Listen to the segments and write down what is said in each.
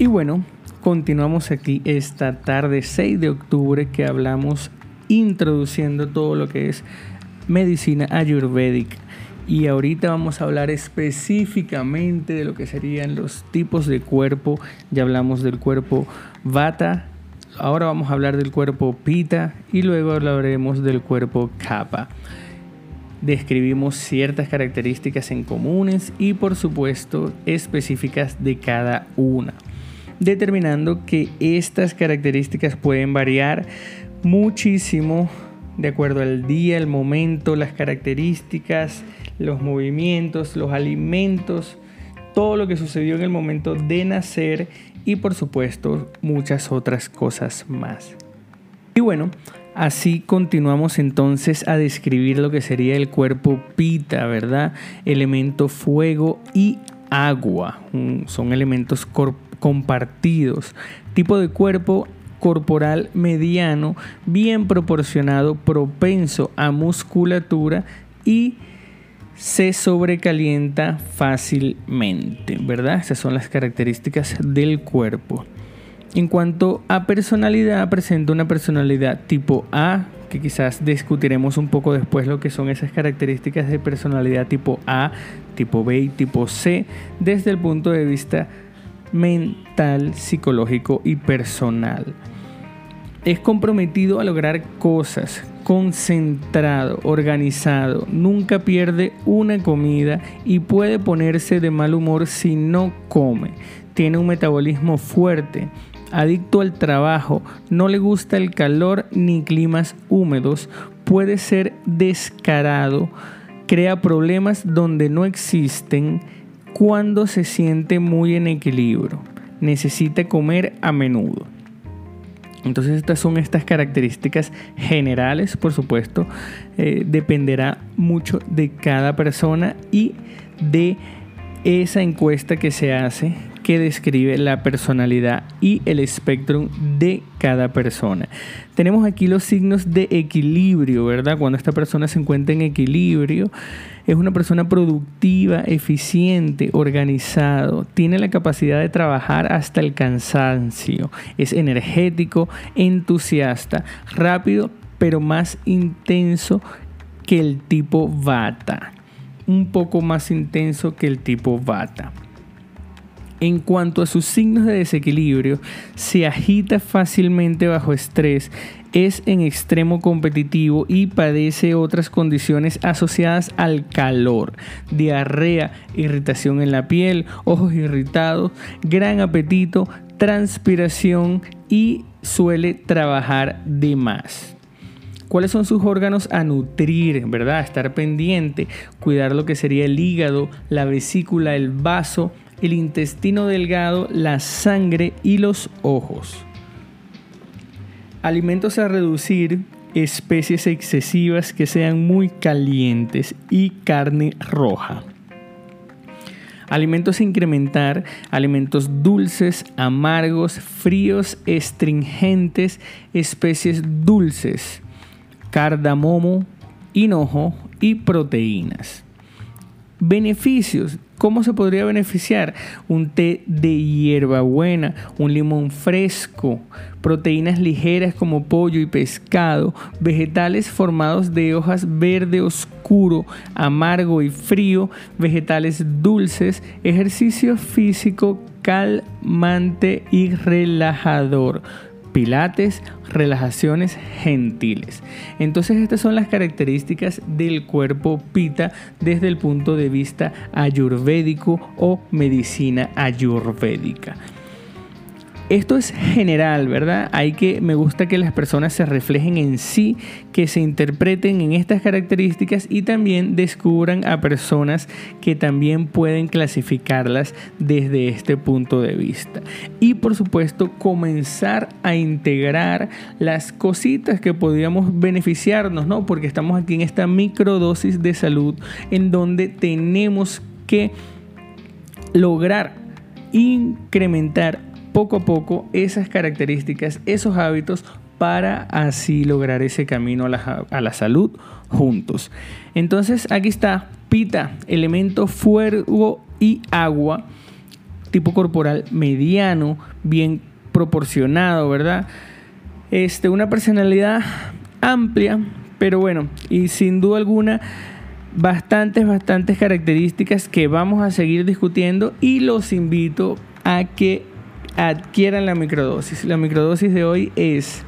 Y bueno, continuamos aquí esta tarde 6 de octubre que hablamos introduciendo todo lo que es medicina ayurvédica. Y ahorita vamos a hablar específicamente de lo que serían los tipos de cuerpo. Ya hablamos del cuerpo vata, ahora vamos a hablar del cuerpo pita y luego hablaremos del cuerpo kapha. Describimos ciertas características en comunes y por supuesto específicas de cada una determinando que estas características pueden variar muchísimo de acuerdo al día, el momento, las características, los movimientos, los alimentos, todo lo que sucedió en el momento de nacer y por supuesto muchas otras cosas más. Y bueno, así continuamos entonces a describir lo que sería el cuerpo pita, ¿verdad? Elemento fuego y agua. Son elementos corporales compartidos. Tipo de cuerpo corporal mediano, bien proporcionado, propenso a musculatura y se sobrecalienta fácilmente, ¿verdad? Esas son las características del cuerpo. En cuanto a personalidad, presenta una personalidad tipo A, que quizás discutiremos un poco después lo que son esas características de personalidad tipo A, tipo B y tipo C, desde el punto de vista mental, psicológico y personal. Es comprometido a lograr cosas, concentrado, organizado, nunca pierde una comida y puede ponerse de mal humor si no come. Tiene un metabolismo fuerte, adicto al trabajo, no le gusta el calor ni climas húmedos, puede ser descarado, crea problemas donde no existen, cuando se siente muy en equilibrio. Necesita comer a menudo. Entonces estas son estas características generales, por supuesto. Eh, dependerá mucho de cada persona y de esa encuesta que se hace que describe la personalidad y el espectro de cada persona. Tenemos aquí los signos de equilibrio, ¿verdad? Cuando esta persona se encuentra en equilibrio, es una persona productiva, eficiente, organizado, tiene la capacidad de trabajar hasta el cansancio, es energético, entusiasta, rápido, pero más intenso que el tipo Vata. Un poco más intenso que el tipo Vata. En cuanto a sus signos de desequilibrio, se agita fácilmente bajo estrés, es en extremo competitivo y padece otras condiciones asociadas al calor, diarrea, irritación en la piel, ojos irritados, gran apetito, transpiración y suele trabajar de más. ¿Cuáles son sus órganos a nutrir, verdad? Estar pendiente, cuidar lo que sería el hígado, la vesícula, el vaso, el intestino delgado, la sangre y los ojos. Alimentos a reducir, especies excesivas que sean muy calientes y carne roja. Alimentos a incrementar, alimentos dulces, amargos, fríos, estringentes, especies dulces, cardamomo, hinojo y proteínas. Beneficios. ¿Cómo se podría beneficiar? Un té de hierbabuena, un limón fresco, proteínas ligeras como pollo y pescado, vegetales formados de hojas verde oscuro, amargo y frío, vegetales dulces, ejercicio físico calmante y relajador pilates, relajaciones gentiles. Entonces estas son las características del cuerpo pita desde el punto de vista ayurvédico o medicina ayurvédica. Esto es general, ¿verdad? Hay que, me gusta que las personas se reflejen en sí, que se interpreten en estas características y también descubran a personas que también pueden clasificarlas desde este punto de vista. Y por supuesto, comenzar a integrar las cositas que podríamos beneficiarnos, ¿no? Porque estamos aquí en esta microdosis de salud en donde tenemos que lograr incrementar poco a poco esas características, esos hábitos para así lograr ese camino a la, salud juntos. Entonces aquí está Pita, elemento fuego y agua. tipo corporal mediano, bien proporcionado, ¿verdad? Este, una personalidad amplia, pero bueno, y sin duda alguna, bastantes, bastantes características que vamos a seguir discutiendo y los invito a que adquieran la microdosis. La microdosis de hoy es,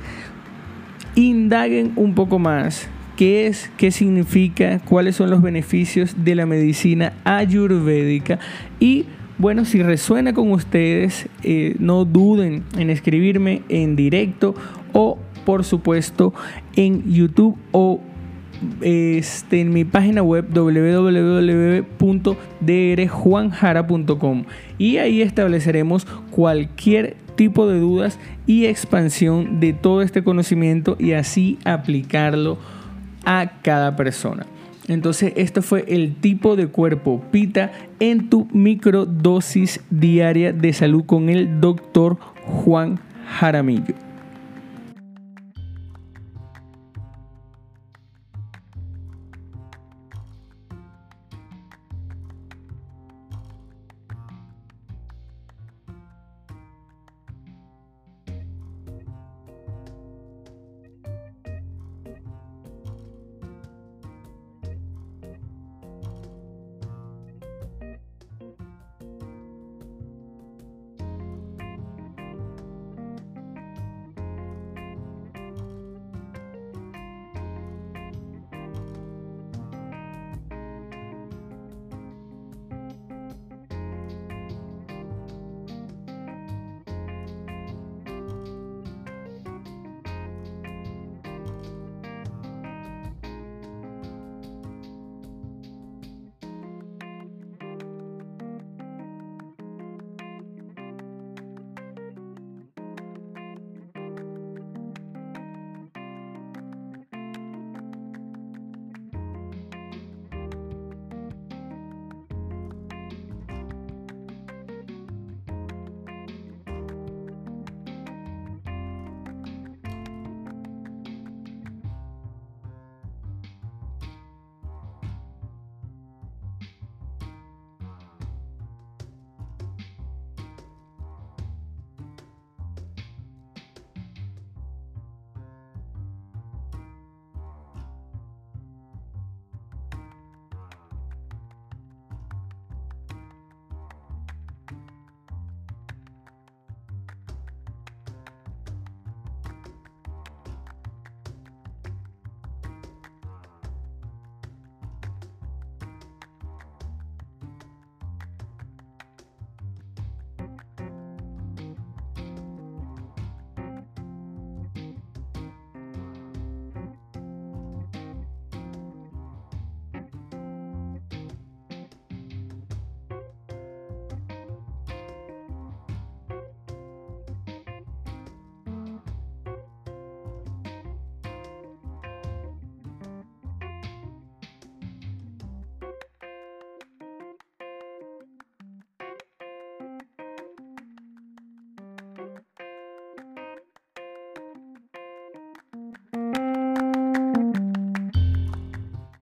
indaguen un poco más. Qué es, qué significa, cuáles son los beneficios de la medicina ayurvédica y bueno, si resuena con ustedes, eh, no duden en escribirme en directo o por supuesto en YouTube o este, en mi página web www.drjuanjara.com y ahí estableceremos cualquier tipo de dudas y expansión de todo este conocimiento y así aplicarlo a cada persona. Entonces, esto fue el tipo de cuerpo pita en tu microdosis diaria de salud con el doctor Juan Jaramillo.